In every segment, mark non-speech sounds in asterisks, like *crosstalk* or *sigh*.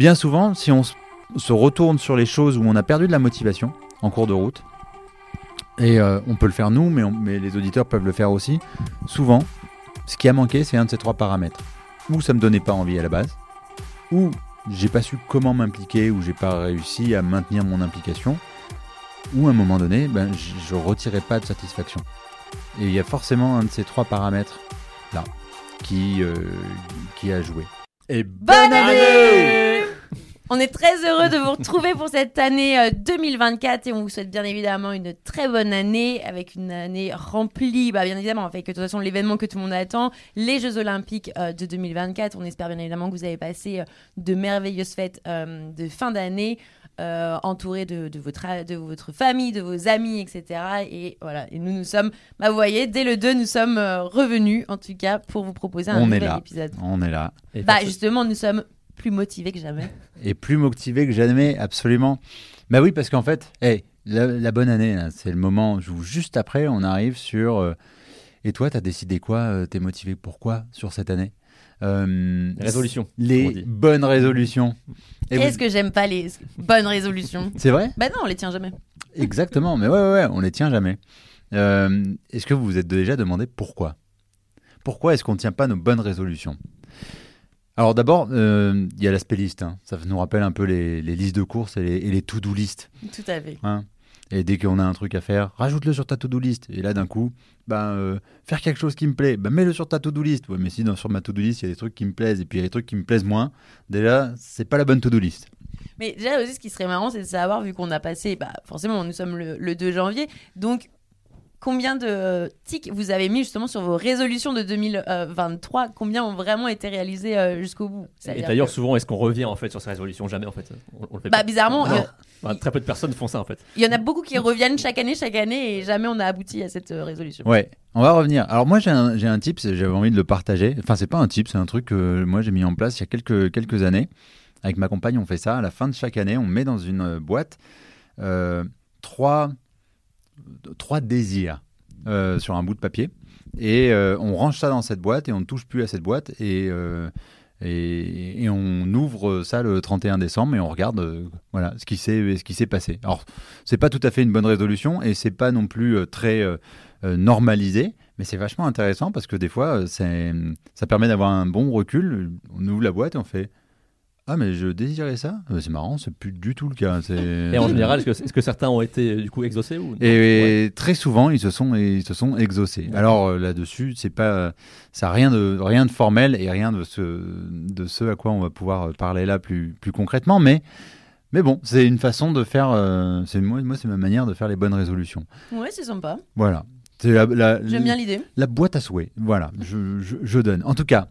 Bien souvent, si on se retourne sur les choses où on a perdu de la motivation en cours de route, et euh, on peut le faire nous, mais, mais, les auditeurs peuvent le faire aussi, souvent, ce qui a manqué, c'est un de ces trois paramètres. Ou ça me donnait pas envie à la base, ou j'ai pas su comment m'impliquer, ou j'ai pas réussi à maintenir mon implication, ou à un moment donné, ben, je retirais pas de satisfaction. Et il y a forcément un de ces trois paramètres là qui, euh, qui a joué. Et bonne année on est très heureux de vous retrouver pour cette année 2024 euh, et on vous souhaite bien évidemment une très bonne année avec une année remplie, bah, bien évidemment, avec de toute façon l'événement que tout le monde attend, les Jeux Olympiques euh, de 2024. On espère bien évidemment que vous avez passé de merveilleuses fêtes de fin d'année. Euh, entouré de, votre, de votre famille, de vos amis, etc. Et voilà, et nous, nous sommes, bah, vous voyez, dès le 2, nous sommes euh, revenus, en tout cas, pour vous proposer un nouvel épisode. On est là. bah, justement, nous sommes plus motivés que jamais. *laughs* Et plus motivés que jamais, absolument. Bah oui, parce qu'en fait, hey, la, bonne année, c'est le moment, juste après, on arrive sur... Euh, et toi, tu as décidé quoi T'es motivé pourquoi sur cette année? Euh, Résolution. Les bonnes résolutions. Qu'est-ce que j'aime pas les bonnes résolutions? C'est vrai? Bah non, on les tient jamais. Exactement, mais ouais, ouais, ouais on les tient jamais. Euh, est-ce que vous vous êtes déjà demandé pourquoi? Pourquoi est-ce qu'on ne tient pas nos bonnes résolutions? Alors d'abord, euh, il y a l'aspect liste. Hein. Ça nous rappelle un peu les, listes de courses et les, to-do list. Tout à fait. Hein. Et dès qu'on a un truc à faire, rajoute-le sur ta to-do list. Et là, d'un coup, ben, euh, faire quelque chose qui me plaît, ben, mets-le sur ta to-do list. Ouais, mais si dans, sur ma to-do list, il y a des trucs qui me plaisent et puis il y a des trucs qui me plaisent moins, déjà, c'est pas la bonne to-do list. Mais déjà aussi, ce qui serait marrant, c'est de savoir, vu qu'on a passé, bah, forcément, nous sommes le, le 2 janvier, donc combien de tics vous avez mis justement sur vos résolutions de 2023 Combien ont vraiment été réalisés euh, jusqu'au bout? Et d'ailleurs, souvent, est-ce qu'on revient en fait sur ces résolutions? Jamais en fait. On, le fait bah, bizarrement. très peu de personnes font ça en fait. Il y en a beaucoup qui reviennent chaque année, chaque année, et jamais on a abouti à cette euh, résolution. Ouais, on va revenir. Alors moi, j'ai un, un tip, j'avais envie de le partager. Enfin, c'est pas un tip, c'est un truc que moi j'ai mis en place il y a quelques, quelques années. Avec ma compagne, on fait ça. À la fin de chaque année, on met dans une euh, boîte trois, trois désirs euh, sur un bout de papier. Et euh, on range ça dans cette boîte et on ne touche plus à cette boîte. Euh, et, et, on ouvre ça le 31 décembre et on regarde voilà, ce qui s'est passé. Alors, c'est pas tout à fait une bonne résolution et c'est pas non plus très normalisé, mais c'est vachement intéressant parce que des fois, ça permet d'avoir un bon recul. On ouvre la boîte et on fait ah mais je désirais ça C'est marrant, c'est plus du tout le cas. *laughs* Et en général, est-ce que, certains ont été du coup exaucés ou Et très souvent, ils se sont, ils se sont exaucés. Alors euh, là-dessus, c'est pas, ça a rien de, rien de formel et rien de ce, de ce à quoi on va pouvoir parler là plus, plus concrètement, mais. Mais bon, c'est une façon de faire. Euh, c'est moi, moi c'est ma manière de faire les bonnes résolutions. Ouais, c'est sympa. Voilà. J'aime bien l'idée. La boîte à souhait. Voilà, je, je, je donne. En tout cas,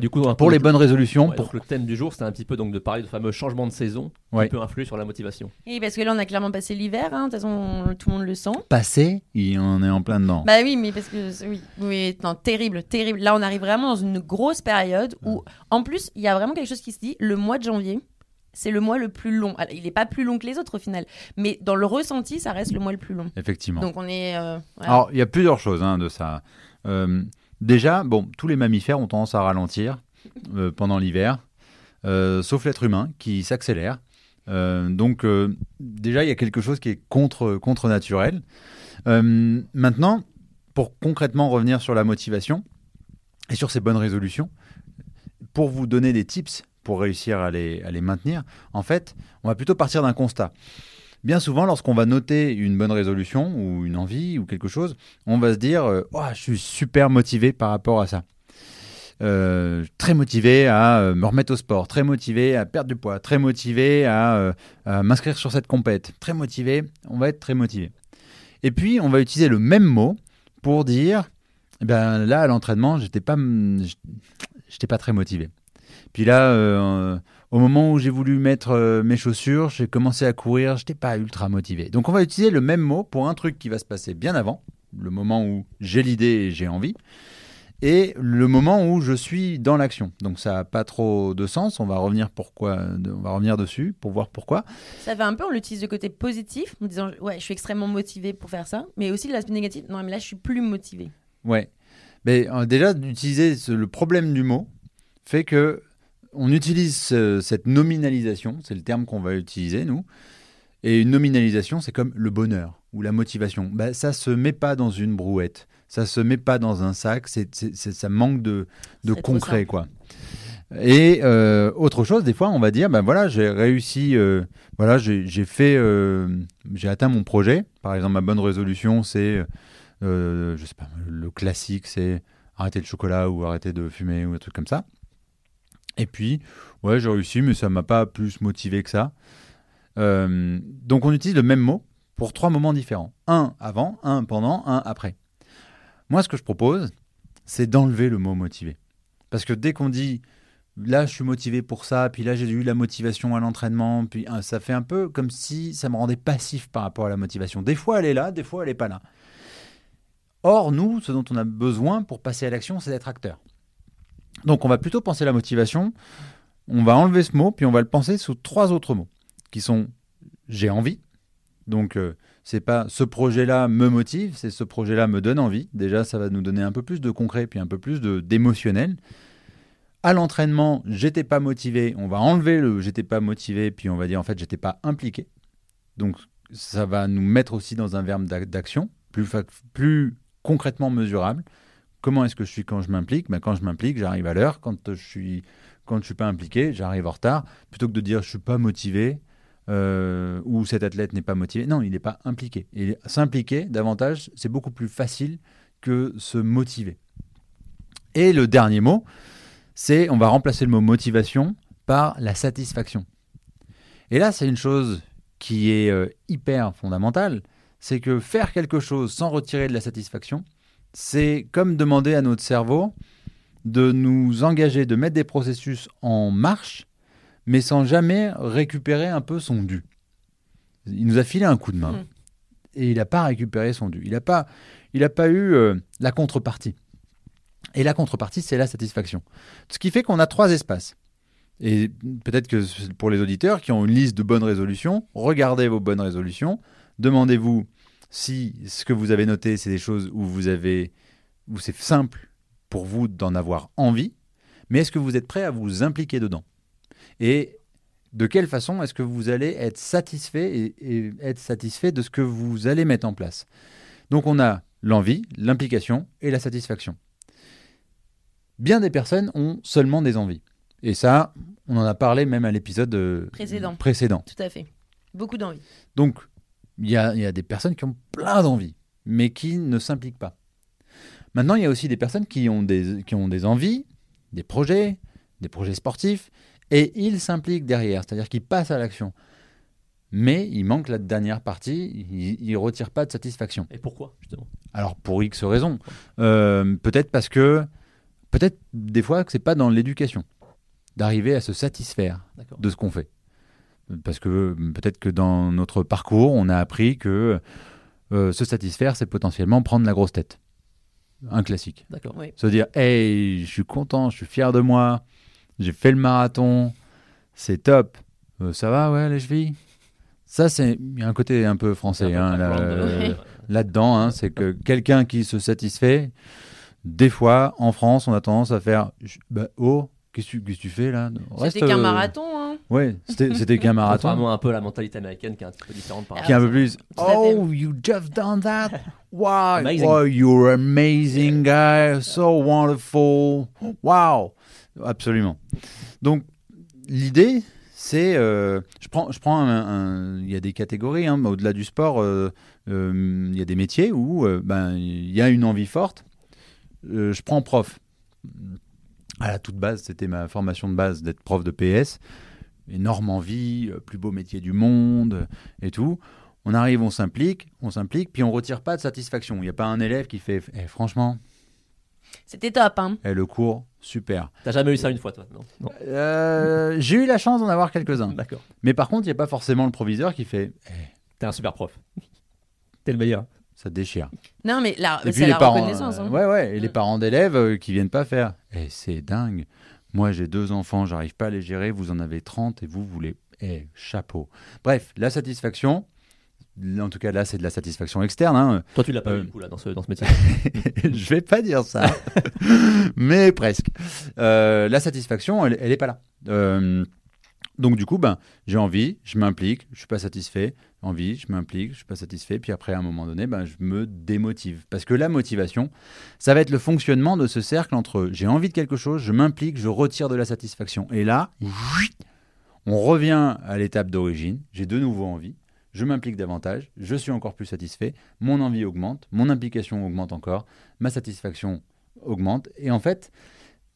du coup, pour les bonnes résolutions. pour... le thème du jour, c'était un petit peu donc de parler de fameux changement de saison qui peut influer sur la motivation. Oui, parce que là, on a clairement passé l'hiver. Hein. De toute façon, tout le monde le sent. Passé Il en est en plein dedans. Bah oui, mais parce que oui, oui, non, terrible, terrible. Là, on arrive vraiment dans une grosse période où, en plus, il y a vraiment quelque chose qui se dit. Le mois de janvier, c'est le mois le plus long. il n'est pas plus long que les autres au final, mais dans le ressenti, ça reste le mois le plus long. Effectivement. Donc on est. Euh, Alors il y a plusieurs choses hein, de ça. Euh, déjà, bon, tous les mammifères ont tendance à ralentir euh, pendant l'hiver, euh, sauf l'être humain qui s'accélère. Euh, donc déjà, il y a quelque chose qui est contre, naturel. maintenant, pour concrètement revenir sur la motivation et sur ces bonnes résolutions, pour vous donner des tips pour réussir à les maintenir, en fait, on va plutôt partir d'un constat. Bien souvent, lorsqu'on va noter une bonne résolution ou une envie ou quelque chose, on va se dire oh, Je suis super motivé par rapport à ça. Euh, très motivé à euh, me remettre au sport, très motivé à perdre du poids, très motivé à, euh, m'inscrire sur cette compète, très motivé, on va être très motivé. Et puis, on va utiliser le même mot pour dire, eh ben, là, à l'entraînement, j'étais pas, pas très motivé. Puis là, au moment où j'ai voulu mettre mes chaussures, j'ai commencé à courir, j'étais pas ultra motivé. Donc, on va utiliser le même mot pour un truc qui va se passer bien avant, le moment où j'ai l'idée et j'ai envie et le moment où je suis dans l'action. Donc ça n'a pas trop de sens. On va revenir pourquoi, on va revenir dessus pour voir pourquoi. Ça fait un peu, on l'utilise de côté positif, en disant ouais, je suis extrêmement motivé pour faire ça, mais aussi l'aspect négatif. Non, mais là, je suis plus motivé. Ouais. Mais euh, déjà d'utiliser le problème du mot fait que on utilise cette nominalisation, c'est le terme qu'on va utiliser, nous. Et une nominalisation, c'est comme le bonheur ou la motivation. Bah, ça se met pas dans une brouette, ça se met pas dans un sac, c'est, ça manque de, de concret, quoi. Et euh, autre chose, des fois, on va dire, ben voilà, j'ai réussi, euh, voilà, j'ai fait, euh, j'ai atteint mon projet. Par exemple, ma bonne résolution, c'est, je sais pas, le classique, c'est arrêter le chocolat ou arrêter de fumer ou un truc comme ça. Et puis, ouais, j'ai réussi, mais ça m'a pas plus motivé que ça. Euh, donc, on utilise le même mot pour trois moments différents. Un avant, un pendant, un après. Moi, ce que je propose, c'est d'enlever le mot motivé. Parce que dès qu'on dit là, je suis motivé pour ça, puis là, j'ai eu la motivation à l'entraînement, puis hein, ça fait un peu comme si ça me rendait passif par rapport à la motivation. Des fois, elle est là, des fois, elle n'est pas là. Or, nous, ce dont on a besoin pour passer à l'action, c'est d'être acteur. Donc, on va plutôt penser la motivation. On va enlever ce mot, puis on va le penser sous trois autres mots, qui sont j'ai envie. Donc, euh, c'est pas ce projet-là me motive, c'est ce projet-là me donne envie. Déjà, ça va nous donner un peu plus de concret, puis un peu plus d'émotionnel. À l'entraînement, j'étais pas motivé. On va enlever le j'étais pas motivé, puis on va dire en fait j'étais pas impliqué. Donc, ça va nous mettre aussi dans un verbe d'action plus, plus concrètement mesurable. Comment est-ce que je suis quand je m'implique? Ben, Quand je m'implique, j'arrive à l'heure. Quand je suis suis pas impliqué, j'arrive en retard. Plutôt que de dire je suis pas motivé euh, ou cet athlète n'est pas motivé, non, il n'est pas impliqué. Et s'impliquer davantage, c'est beaucoup plus facile que se motiver. Et le dernier mot, c'est on va remplacer le mot motivation par la satisfaction. Et là, c'est une chose qui est euh, hyper fondamentale, c'est que faire quelque chose sans retirer de la satisfaction, c'est comme demander à notre cerveau de nous engager, de mettre des processus en marche, mais sans jamais récupérer un peu son dû. Il nous a filé un coup de main mmh. et il n'a pas récupéré son dû. Il n'a pas, il pas eu euh, la contrepartie. Et la contrepartie, c'est la satisfaction. Ce qui fait qu'on a trois espaces. Et peut-être que pour les auditeurs qui ont une liste de bonnes résolutions, regardez vos bonnes résolutions, demandez-vous si ce que vous avez noté, c'est des choses où vous avez, où c'est simple pour vous d'en avoir envie, mais est-ce que vous êtes prêt à vous impliquer dedans? Et de quelle façon est-ce que vous allez être satisfait et, et, être satisfait de ce que vous allez mettre en place? Donc on a l'envie, l'implication et la satisfaction. Bien des personnes ont seulement des envies. Et ça, on en a parlé même à l'épisode euh, précédent. précédent. Tout à fait. Beaucoup d'envie. Donc, il y a, des personnes qui ont plein d'envies, mais qui ne s'impliquent pas. Maintenant, il y a aussi des personnes qui ont des, qui ont des envies, des projets, des projets sportifs, et ils s'impliquent derrière, c'est-à-dire qu'ils passent à l'action. Mais il manque la dernière partie, ils ne retirent pas de satisfaction. Et pourquoi, justement? Alors, pour X raisons. Euh, peut-être parce que, peut-être des fois que c'est pas dans l'éducation, d'arriver à se satisfaire de ce qu'on fait parce que peut-être que dans notre parcours, on a appris que euh, se satisfaire, c'est potentiellement prendre la grosse tête. Un classique. D'accord. Se dire, hey, je suis content, je suis fier de moi, j'ai fait le marathon, c'est top. Euh, ça va, ouais, les chevilles? Ça, c'est un côté un peu français hein, là-dedans. Hein, c'est que quelqu'un qui se satisfait, des fois, en France, on a tendance à faire, bah, oh, qu'est-ce que tu fais là? C'était qu'un euh, marathon. Hein. Oui, *laughs* c'était qu'un marathon. Vraiment un peu la mentalité américaine qui est un petit peu différente par Qui est un peu plus. Oh, you just done that? *laughs* Wow, oh, you're amazing guy, so wonderful. Wow, absolument. Donc l'idée, c'est, euh, je prends, je prends, il y a des catégories, hein, au-delà du sport, euh, euh, il y a des métiers où ben il y a une envie forte. je prends prof. À la toute base, c'était ma formation de base d'être prof de PS énorme envie, euh, plus beau métier du monde euh, et tout. On arrive, on s'implique, on s'implique, puis on retire pas de satisfaction. Il n'y a pas un élève qui fait eh, franchement. C'était top, hein. Et eh, le cours, super. T'as jamais eu ça une fois, toi Non? Euh, j'ai eu la chance d'en avoir quelques-uns. D'accord. Mais par contre, il n'y a pas forcément le proviseur qui fait. Eh, T'es un super prof. *laughs* T'es le meilleur. Ça déchire. Non, mais là, c'est la parents, reconnaissance. Hein. ouais, ouais. Et les parents d'élèves qui viennent pas faire. Et c'est dingue. Moi, j'ai deux enfants, j'arrive pas à les gérer. Vous en avez 30 et vous voulez. Eh, chapeau. Bref, la satisfaction, en tout cas là, c'est de la satisfaction externe. Hein. Toi, tu l'as pas eu, coup, là, dans ce, dans ce métier. *laughs* je vais pas dire ça, *laughs* mais presque. la satisfaction, elle, elle est pas là. Donc du coup, ben, j'ai envie, je m'implique, je suis pas satisfait, envie, je m'implique, je suis pas satisfait, puis après à un moment donné, ben, je me démotive. Parce que la motivation, ça va être le fonctionnement de ce cercle entre j'ai envie de quelque chose, je m'implique, je retire de la satisfaction. Et là, on revient à l'étape d'origine, j'ai de nouveau envie, je m'implique davantage, je suis encore plus satisfait, mon envie augmente, mon implication augmente encore, ma satisfaction augmente, et en fait,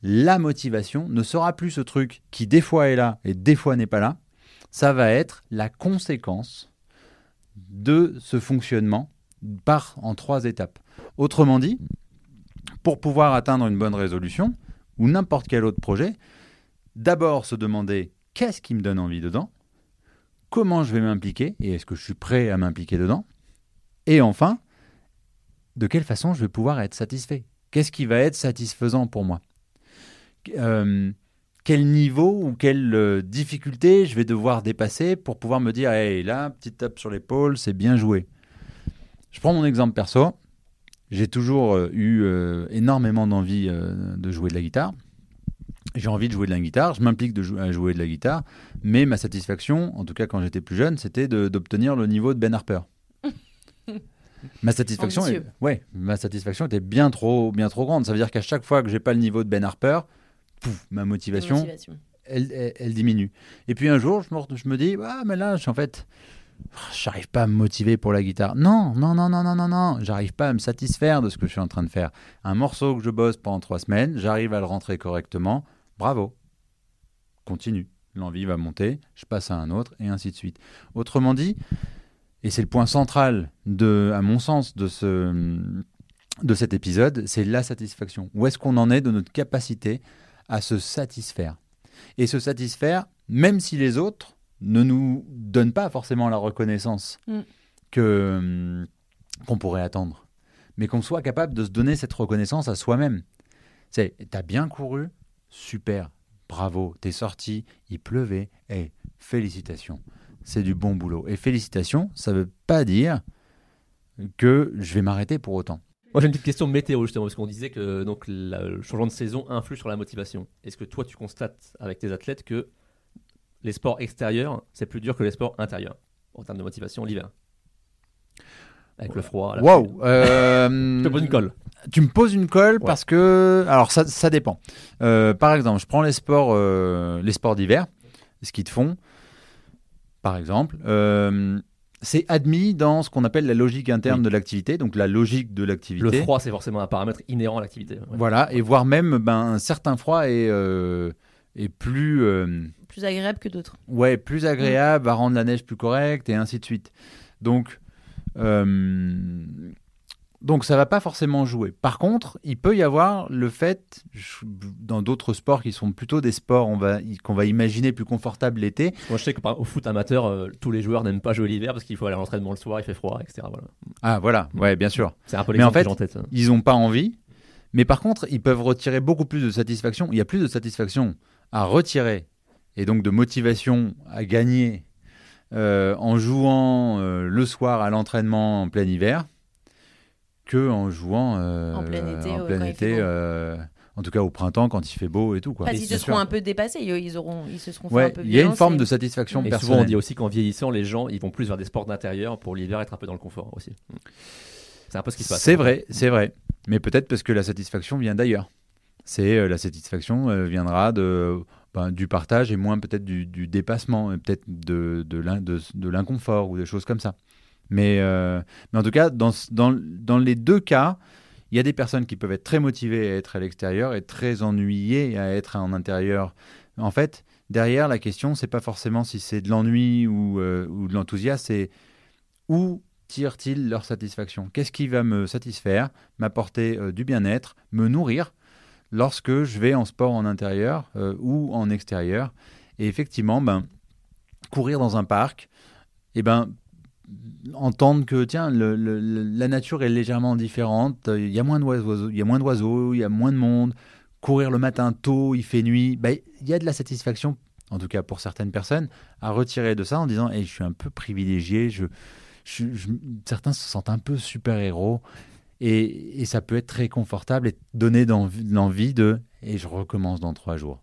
la motivation ne sera plus ce truc qui des fois est là et des fois n'est pas là. Ça va être la conséquence de ce fonctionnement par en trois étapes. Autrement dit, pour pouvoir atteindre une bonne résolution ou n'importe quel autre projet, d'abord se demander qu'est-ce qui me donne envie dedans, comment je vais m'impliquer et est-ce que je suis prêt à m'impliquer dedans, et enfin, de quelle façon je vais pouvoir être satisfait. Qu'est-ce qui va être satisfaisant pour moi? Euh, quel niveau ou quelle euh, difficulté je vais devoir dépasser pour pouvoir me dire, hey, là, petite tape sur l'épaule, c'est bien joué. Je prends mon exemple perso. J'ai toujours euh, eu énormément d'envie de jouer de la guitare. J'ai envie de jouer de la guitare, je m'implique à jouer de la guitare, mais ma satisfaction, en tout cas quand j'étais plus jeune, c'était d'obtenir le niveau de Ben Harper. *laughs* ma satisfaction, ouais, ma satisfaction était bien trop, bien trop grande. Ça veut dire qu'à chaque fois que j'ai pas le niveau de Ben Harper, ma motivation, Elle, diminue. Et puis un jour, je me, je me dis, ah, mais là, en fait, j'arrive pas à me motiver pour la guitare. Non, non, non, non, non, non, non, j'arrive pas à me satisfaire de ce que je suis en train de faire. Un morceau que je bosse pendant trois semaines, j'arrive à le rentrer correctement. Bravo. Continue. L'envie va monter, je passe à un autre, et ainsi de suite. Autrement dit, et c'est le point central, de, à mon sens, de, ce, de cet épisode, c'est la satisfaction. Où est-ce qu'on en est de notre capacité à se satisfaire. Et se satisfaire, même si les autres ne nous donnent pas forcément la reconnaissance mm. que hum, qu'on pourrait attendre, mais qu'on soit capable de se donner cette reconnaissance à soi-même. C'est, t'as bien couru, super, bravo, t'es sorti, il pleuvait, et félicitations, c'est du bon boulot. Et félicitations, ça veut pas dire que je vais m'arrêter pour autant. Moi j'ai une petite question météo justement, parce qu'on disait que donc, le changement de saison influe sur la motivation. Est-ce que toi tu constates avec tes athlètes que les sports extérieurs, c'est plus dur que les sports intérieurs en termes de motivation l'hiver? Avec le froid. Waouh euh, *laughs* Je te pose une colle. Tu me poses une colle parce que. Alors, ça, ça dépend. Euh, par exemple, je prends les sports, euh, les sports d'hiver, ski de fond, par exemple c'est admis dans ce qu'on appelle la logique interne de l'activité, donc la logique de l'activité. Le froid, c'est forcément un paramètre inhérent à l'activité. Voilà, et voire même ben, un certain froid est, euh, est plus... Euh, plus agréable que d'autres. Ouais, plus agréable, va rendre la neige plus correcte, et ainsi de suite. Donc, euh, donc ça va pas forcément jouer. Par contre, il peut y avoir le fait, dans d'autres sports qui sont plutôt des sports qu'on va, imaginer plus confortables l'été. Moi je sais qu'au foot amateur, euh, tous les joueurs n'aiment pas jouer l'hiver parce qu'il faut aller à l'entraînement le soir, il fait froid, etc. Ah voilà, ouais bien sûr. C'est un peu Mais en fait, en tête, ils n'ont pas envie. Mais par contre, ils peuvent retirer beaucoup plus de satisfaction. Il y a plus de satisfaction à retirer et donc de motivation à gagner euh, en jouant euh, le soir à l'entraînement en plein hiver que en jouant euh, en plein été, euh, en tout cas au printemps quand il fait beau et tout quoi. Parce qu'ils se seront un peu dépassés, ils auront, ils se seront fait un peu. Il y a une forme de satisfaction et personnelle. Souvent on dit aussi qu'en vieillissant, les gens ils vont plus vers des sports d'intérieur pour l'hiver être un peu dans le confort aussi. C'est un peu ce qui se passe. C'est vrai, c'est vrai. Mais peut-être parce que la satisfaction vient d'ailleurs. C'est euh, la satisfaction viendra de ben, du partage et moins peut-être du, dépassement, peut-être de, de l'inconfort ou des choses comme ça. Mais, euh, mais en tout cas, dans, dans, dans, les deux cas, il y a des personnes qui peuvent être très motivées à être à l'extérieur et très ennuyées à être en intérieur. En fait, derrière, la question, c'est pas forcément si c'est de l'ennui ou, euh, ou de l'enthousiasme, c'est où tirent-ils leur satisfaction? Qu'est-ce qui va me satisfaire, m'apporter euh, du bien-être, me nourrir lorsque je vais en sport en intérieur ou en extérieur? Et effectivement, ben, courir dans un parc, eh ben, entendre que tiens la nature est légèrement différente il y a moins d'oiseaux il y a moins d'oiseaux il y a moins de monde courir le matin tôt il fait nuit bah, il y a de la satisfaction en tout cas pour certaines personnes à retirer de ça en disant hey, je suis un peu privilégié je certains se sentent un peu super-héros. Et, et ça peut être très confortable et donner l'envie de et je recommence dans trois jours.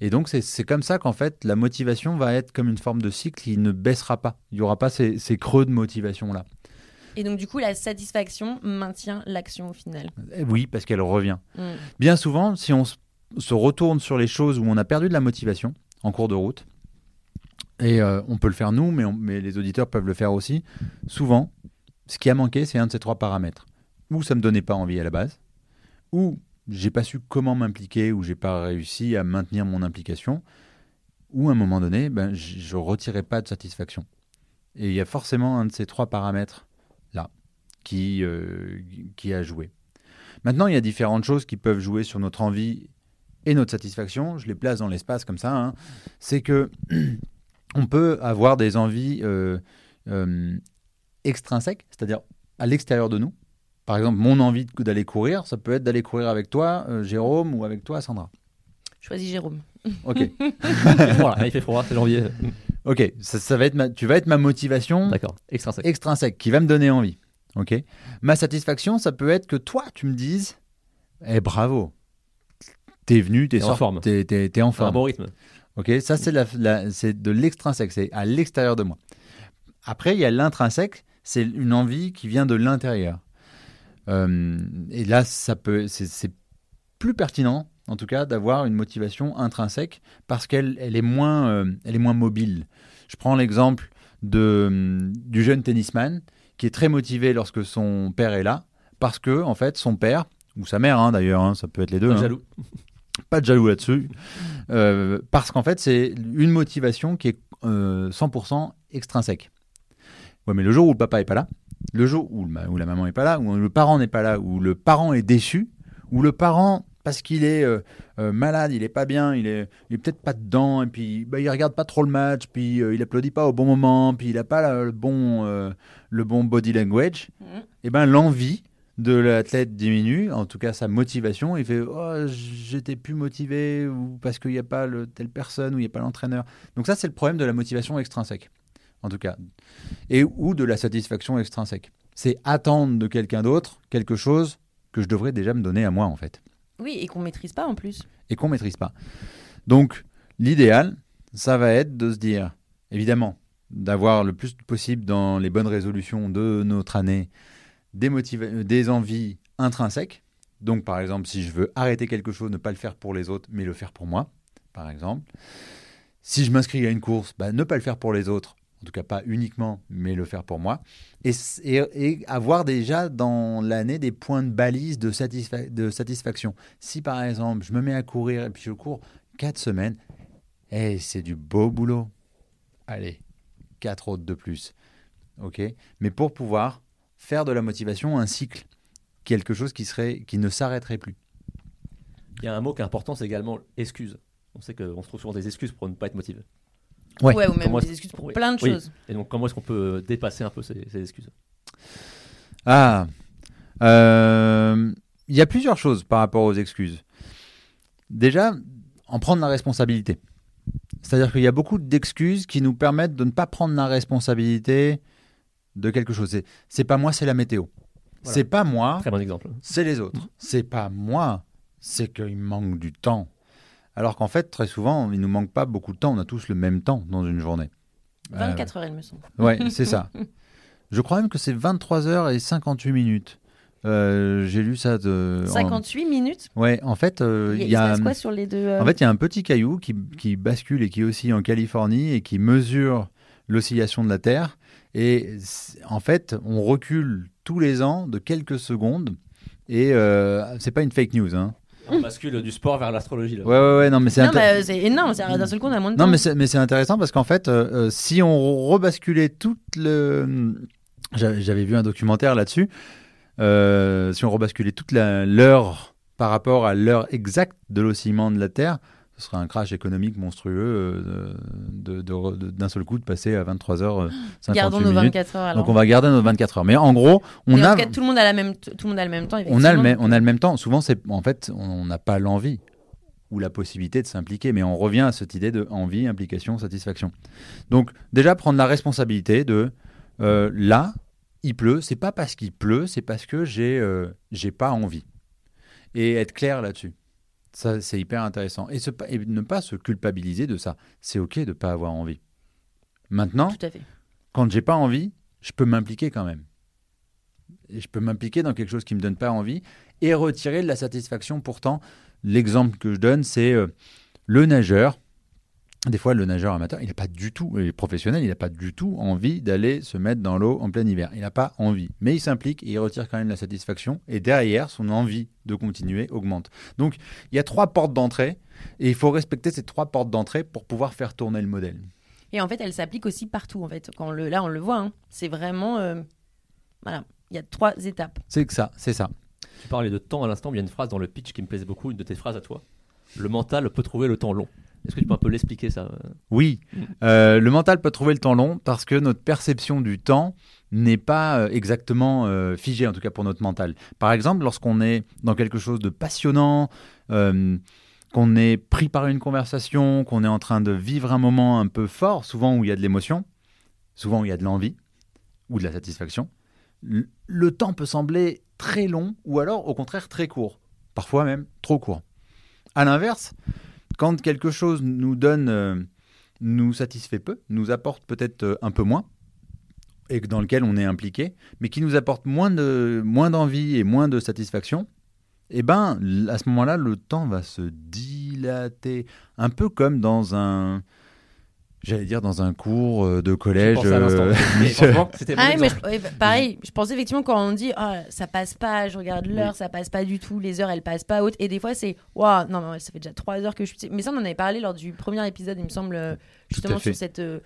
Et donc c'est comme ça qu'en fait la motivation va être comme une forme de cycle qui ne baissera pas. Il n'y aura pas ces, ces creux de motivation là. Et donc, du coup, la satisfaction maintient l'action au final. Eh Oui, parce qu'elle revient. Mm. Bien souvent, si on se retourne sur les choses où on a perdu de la motivation en cours de route, et euh, on peut le faire nous, mais, on- mais les auditeurs peuvent le faire aussi, souvent, ce qui a manqué, c'est un de ces trois paramètres. Ou ça me donnait pas envie à la base, ou j'ai pas su comment m'impliquer, ou j'ai pas réussi à maintenir mon implication, ou à un moment donné, ben, je retirais pas de satisfaction. Et il y a forcément un de ces trois paramètres là qui, euh, qui a joué. Maintenant, il y a différentes choses qui peuvent jouer sur notre envie et notre satisfaction. Je les place dans l'espace comme ça. hein. C'est que *clears throat* on peut avoir des envies euh, euh, extrinsèques, c'est-à-dire à l'extérieur de nous. Par exemple, mon envie d'aller courir, ça peut être d'aller courir avec toi, euh, Jérôme, ou avec toi, Sandra. Choisis Jérôme. Ok, *laughs* Il fait froid, là. il fait froid, c'est janvier. ok. Ça, ça va être ma- tu vas être ma motivation D'accord, extrinsèque. extrinsèque qui va me donner envie. Ok. Ma satisfaction, ça peut être que toi, tu me dises, eh bravo, t'es venu, t'es en forme. t'es, t'es- t'es en Un forme. bon rythme. Ok. Ça, c'est la, la- c'est de l'extrinsèque, c'est à l'extérieur de moi. Après, il y a l'intrinsèque, c'est une envie qui vient de l'intérieur. Euh, et là, ça peut, c'est, plus pertinent, en tout cas, d'avoir une motivation intrinsèque parce qu'elle elle est, moins, euh, elle est moins mobile. Je prends l'exemple de, du jeune tennisman qui est très motivé lorsque son père est là parce que, en fait, son père, ou sa mère hein, d'ailleurs, hein, ça peut être les deux, Pas hein, jaloux. *laughs* pas de jaloux là-dessus, Euh, parce qu'en fait, c'est une motivation qui est euh, 100% extrinsèque. Ouais, mais le jour où le papa est pas là, le jour où, la maman est pas là, où le parent n'est pas là, où le parent est déçu, où le parent, parce qu'il est euh, euh, malade, il est pas bien, il est, il est peut-être pas dedans, et puis bah, il regarde pas trop le match, puis euh, il applaudit pas au bon moment, puis il a pas la- le bon, le bon body language, Mhm. et ben l'envie de l'athlète diminue, en tout cas sa motivation, il fait oh, j'étais plus motivé ou parce qu'il n'y a pas le, telle personne ou il n'y a pas l'entraîneur. Donc ça c'est le problème de la motivation extrinsèque, en tout cas, et ou de la satisfaction extrinsèque. C'est attendre de quelqu'un d'autre quelque chose que je devrais déjà me donner à moi en fait Oui, et qu'on maîtrise pas en plus. et qu'on maîtrise pas. Donc, l'idéal, ça va être de se dire, évidemment, d'avoir le plus possible dans les bonnes résolutions de notre année des, euh, des envies intrinsèques. Donc, par exemple, si je veux arrêter quelque chose, ne pas le faire pour les autres, mais le faire pour moi, par exemple. Si je m'inscris à une course, bah, ne pas le faire pour les autres, en tout cas pas uniquement, mais le faire pour moi. Et, avoir déjà dans l'année des points de balise de, satisfa- de satisfaction. Si par exemple, je me mets à courir et puis je cours 4 semaines, eh, c'est du beau boulot. Allez, 4 autres de plus. OK? Mais pour pouvoir faire de la motivation un cycle, quelque chose qui, serait, qui ne s'arrêterait plus. Il y a un mot qui est important, c'est également excuse. On sait qu'on se trouve souvent des excuses pour ne pas être motivé. Ouais. ou même Comment des excuses pour oui. plein de Oui. choses. Et donc, comment est-ce qu'on peut dépasser un peu ces, ces excuses? Ah Euh, Il y a plusieurs choses par rapport aux excuses. Déjà, en prendre la responsabilité. C'est-à-dire qu'il y a beaucoup d'excuses qui nous permettent de ne pas prendre la responsabilité de quelque chose. C'est- C'est pas moi, c'est la météo. Voilà. C'est pas moi, Très bon exemple. c'est les autres. C'est pas moi, c'est qu'il manque du temps. Alors qu'en fait, très souvent, il nous manque pas beaucoup de temps. On a tous le même temps dans une journée. Euh, 24 heures, il me semble. Ouais, c'est *laughs* ça. Je crois même que c'est 23h58 minutes. Euh, J'ai lu ça de. en- 58 minutes. Ouais, en fait, euh, il y y a, quoi sur les deux euh, En fait, il y a un petit caillou qui, qui bascule et qui aussi en Californie et qui mesure l'oscillation de la Terre. Et en fait, on recule tous les ans de quelques secondes. Et euh, c'est pas une fake news. Hein. On bascule du sport vers l'astrologie. là. Ouais, ouais, ouais, non, mais c'est Non, intér- bah, c'est énorme. c'est- D'un seul coup, on a moins de temps. Non, mais c'est, mais c'est intéressant parce qu'en fait, euh, euh, si on rebasculait toute le. J'avais, j'avais vu un documentaire là-dessus. Euh, si on rebasculait toute la- l'heure par rapport à l'heure exacte de l'oscillement de la Terre, ce serait un crash économique monstrueux euh, de, de- de- d'un seul coup de passer à 23h58 *gasps* Gardons nos minutes. 24 heures alors. Donc on va garder nos 24 heures. Mais en gros, on Mais en a, tout cas, tout le monde a la même, tout le monde a le même temps. on a, le même, on a le même temps. Souvent, c'est, en fait, on n'a pas l'envie ou la possibilité de s'impliquer, mais on revient à cette idée de envie, implication, satisfaction. Donc, déjà, prendre la responsabilité de euh, là, il pleut, c'est pas parce qu'il pleut, c'est parce que j'ai euh, j'ai pas envie. Et être clair là-dessus. Ça, c'est hyper intéressant. Et, se- et ne pas se culpabiliser de ça. C'est OK de pas avoir envie. Maintenant, Tout à fait. quand j'ai pas envie, je peux m'impliquer quand même. Et je peux m'impliquer dans quelque chose qui me donne pas envie et retirer de la satisfaction. Pourtant, l'exemple que je donne, c'est euh, le nageur. Des fois, le nageur amateur, il n'a pas du tout, et professionnel, il n'a pas du tout envie d'aller se mettre dans l'eau en plein hiver. Il n'a pas envie. Mais il s'implique et il retire quand même la satisfaction. Et derrière, son envie de continuer augmente. Donc, il y a trois portes d'entrée. Et il faut respecter ces trois portes d'entrée pour pouvoir faire tourner le modèle. Et en fait, elle s'applique aussi partout. En fait, quand on le, là, on le voit. hein. C'est vraiment, euh, voilà, il y a trois étapes. C'est que ça, c'est ça. Tu parlais de temps à l'instant, il y a une phrase dans le pitch qui me plaisait beaucoup, une de tes phrases à toi. Le mental peut trouver le temps long. Est-ce que tu peux un peu l'expliquer ça euh Oui, Mm. Euh, le mental peut trouver le temps long parce que notre perception du temps n'est pas euh, exactement euh, figée, en tout cas pour notre mental. Par exemple, lorsqu'on est dans quelque chose de passionnant, euh, qu'on est pris par une conversation, qu'on est en train de vivre un moment un peu fort, souvent où il y a de l'émotion, souvent où il y a de l'envie ou de la satisfaction, le- le temps peut sembler très long ou alors au contraire très court, parfois même trop court. À l'inverse, quand quelque chose nous donne, euh, nous satisfait peu, nous apporte peut-être euh, un peu moins, et dans lequel on est impliqué, mais qui nous apporte moins de moins d'envie et moins de satisfaction, eh ben à ce moment-là, le temps va se dilater, un peu comme dans un, j'allais dire dans un cours euh, de collège. pensais euh, Mais *laughs* c'était Ah, oui, ouais, bah, pareil, je pense effectivement quand on dit Ah, ça passe pas, je regarde l'heure, ça passe pas du tout, les heures elles passent pas haute. Et des fois c'est Waouh, non, mais ça fait déjà trois heures que je suis. Mais ça, on en avait parlé lors du premier épisode, il me semble, euh, justement sur cette, euh,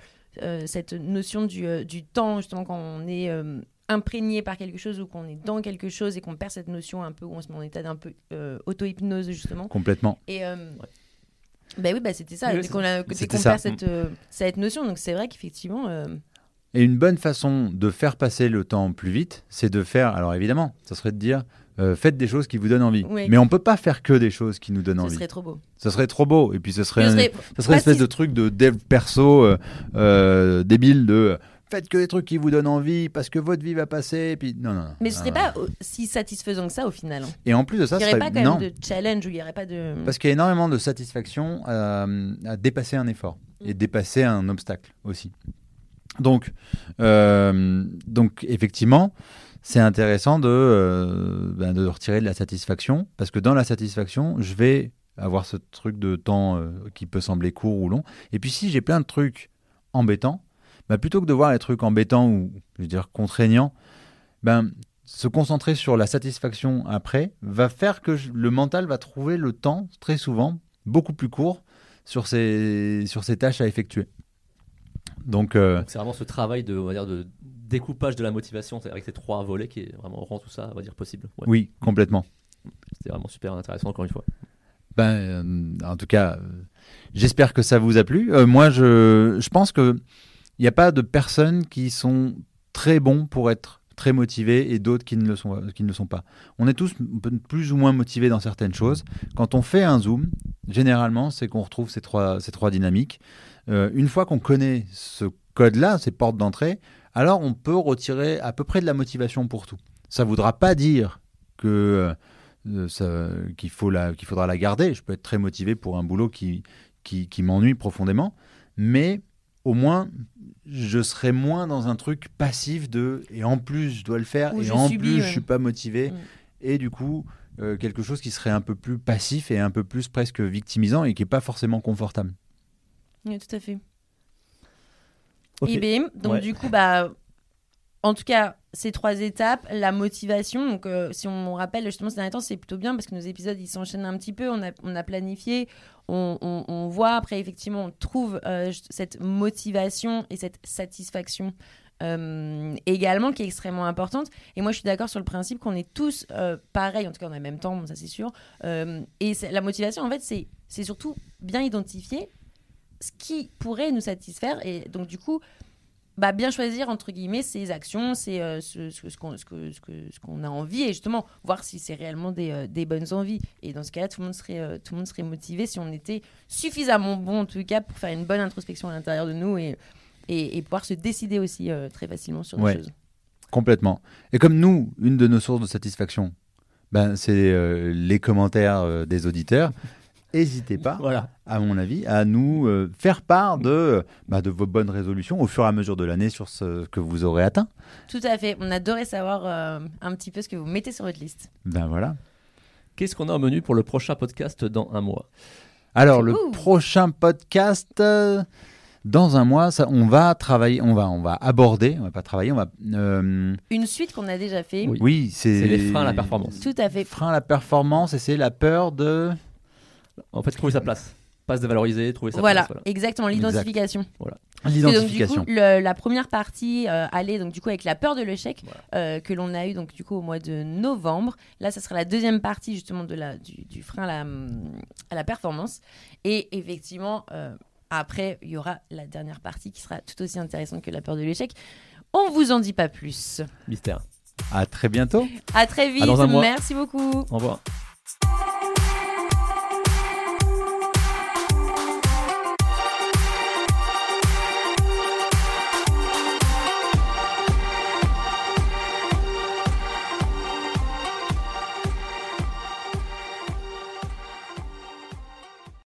cette notion du, euh, du temps, justement, quand on est euh, imprégné par quelque chose ou qu'on est dans quelque chose et qu'on perd cette notion un peu, où on se met en état d'un peu euh, auto-hypnose, justement. complètement. Et. euh, bah oui, bah c'était ça, Oui, dès c'est- qu'on ça. perd cette, euh, cette notion. Donc c'est vrai qu'effectivement. euh, Et une bonne façon de faire passer le temps plus vite, c'est de faire. Alors évidemment, ça serait de dire. euh, faites des choses qui vous donnent envie. Oui. Mais on peut pas faire que des choses qui nous donnent ce envie. serait trop beau. Ce serait trop beau. Et puis ce serait, Ce un- serait- Ça serait une espèce de truc de dev perso euh, euh, débile de euh, faites que des trucs qui vous donnent envie parce que votre vie va passer. Et puis non, non, non. Mais ce serait pas si satisfaisant que ça au final. hein. Et en plus de ça, Il n'y aurait serait pas quand non, même de challenge il n'y aurait pas de. parce qu'il y a énormément de satisfaction euh, à dépasser un effort et dépasser un obstacle aussi. Donc, euh, donc effectivement, c'est intéressant de, euh, ben, de retirer de la satisfaction parce que dans la satisfaction, je vais avoir ce truc de temps qui peut sembler court ou long. Et puis si j'ai plein de trucs embêtants, bah, plutôt que de voir les trucs embêtants ou je veux dire contraignants, ben, se concentrer sur la satisfaction après va faire que le mental va trouver le temps très souvent beaucoup plus court sur ces, sur ces tâches à effectuer. Donc, euh, C'est vraiment ce travail de, on va dire, de découpage de la motivation avec ces trois volets qui est vraiment rend tout ça, on va dire, possible. Ouais. oui, complètement. C'était vraiment super intéressant encore une fois. Ben, euh, en tout cas, euh, j'espère que ça vous a plu. Moi, je, je pense que il n'y a pas de personnes qui sont très bons pour être très motivés et d'autres qui ne le sont qui ne pas. On est tous plus ou moins motivés dans certaines choses. Quand on fait un zoom, généralement, c'est qu'on retrouve ces trois dynamiques. Euh, une fois qu'on connaît ce code-là, ces portes d'entrée, alors on peut retirer à peu près de la motivation pour tout. Ça voudra pas dire que euh, qu'il faudra la garder. Je peux être très motivé pour un boulot qui, qui, qui m'ennuie profondément, mais au moins je serai moins dans un truc passif de et en plus je dois le faire Ou et en subis, plus ouais. je suis pas motivé Mm. et du coup euh, quelque chose qui serait un peu plus passif et un peu plus presque victimisant et qui est pas forcément confortable. Oui, tout à fait. Et bim, donc Ouais. du coup, bah, en tout cas, ces trois étapes, la motivation. Donc, euh, si on rappelle, justement, ces derniers temps, c'est plutôt bien parce que nos épisodes, ils s'enchaînent un petit peu. On a, on a planifié, on, on- on voit. Après, effectivement, on trouve euh, cette motivation et cette satisfaction euh, également qui est extrêmement importante. Et moi, je suis d'accord sur le principe qu'on est tous pareils, en tout cas, en même temps, ça c'est sûr. Et la motivation, en fait, c'est surtout bien identifier ce qui pourrait nous satisfaire. Et donc, du coup, bah, bien choisir, entre guillemets, ses actions, c'est euh, ce, ce, ce qu'on ce que- ce que- ce qu'on a envie, et justement, voir si c'est réellement des, euh, des bonnes envies. Et dans ce cas-là, tout, le monde serait, euh, tout le monde serait motivé si on était suffisamment bon, en tout cas, pour faire une bonne introspection à l'intérieur de nous et, et, et pouvoir se décider aussi très facilement sur des Ouais. choses. Complètement. Et comme nous, une de nos sources de satisfaction, ben, c'est les commentaires des auditeurs. N'hésitez pas, Voilà. à mon avis, à nous euh, faire part de, bah, de vos bonnes résolutions au fur et à mesure de l'année sur ce que vous aurez atteint. Tout à fait. On adorait savoir euh, un petit peu ce que vous mettez sur votre liste. Ben voilà. Qu'est-ce qu'on a au menu pour le prochain podcast dans un mois? Alors, le Ouh. prochain podcast, euh, dans un mois, ça, on va travailler, on va, on va aborder, on va pas travailler, on va. euh, Une suite qu'on a déjà fait. Oui. oui, c'est. C'est les freins à la performance. Tout à fait. Freins à la performance et c'est la peur de. En fait, trouver sa place. Pas se dévaloriser, trouver sa Voilà, place. exactement, l'identification. Et donc, du L'identification. coup, le- la première partie euh, allait donc du coup avec la peur de l'échec Voilà. euh, que l'on a eu donc du coup au mois de novembre. Là, ça sera la deuxième partie justement de la du, du frein à la, à la performance. Et effectivement, euh, après, il y aura la dernière partie qui sera tout aussi intéressante que la peur de l'échec. On vous en dit pas plus. Mystère. À très bientôt. À très vite. dans un mois. Merci beaucoup. Au revoir.